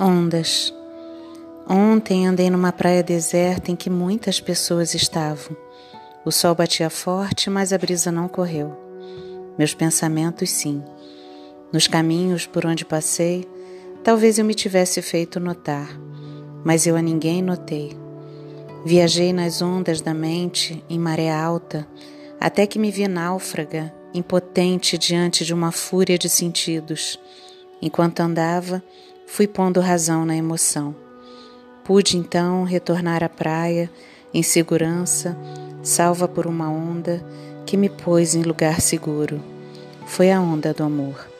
Ondas. Ontem andei numa praia deserta em que muitas pessoas estavam. O sol batia forte, mas a brisa não correu. Meus pensamentos, sim. Nos caminhos por onde passei, talvez eu me tivesse feito notar, mas eu a ninguém notei. Viajei nas ondas da mente, em maré alta, até que me vi náufraga, impotente diante de uma fúria de sentidos. Enquanto andava, fui pondo razão na emoção. Pude então retornar à praia em segurança, salva por uma onda que me pôs em lugar seguro. Foi a onda do amor.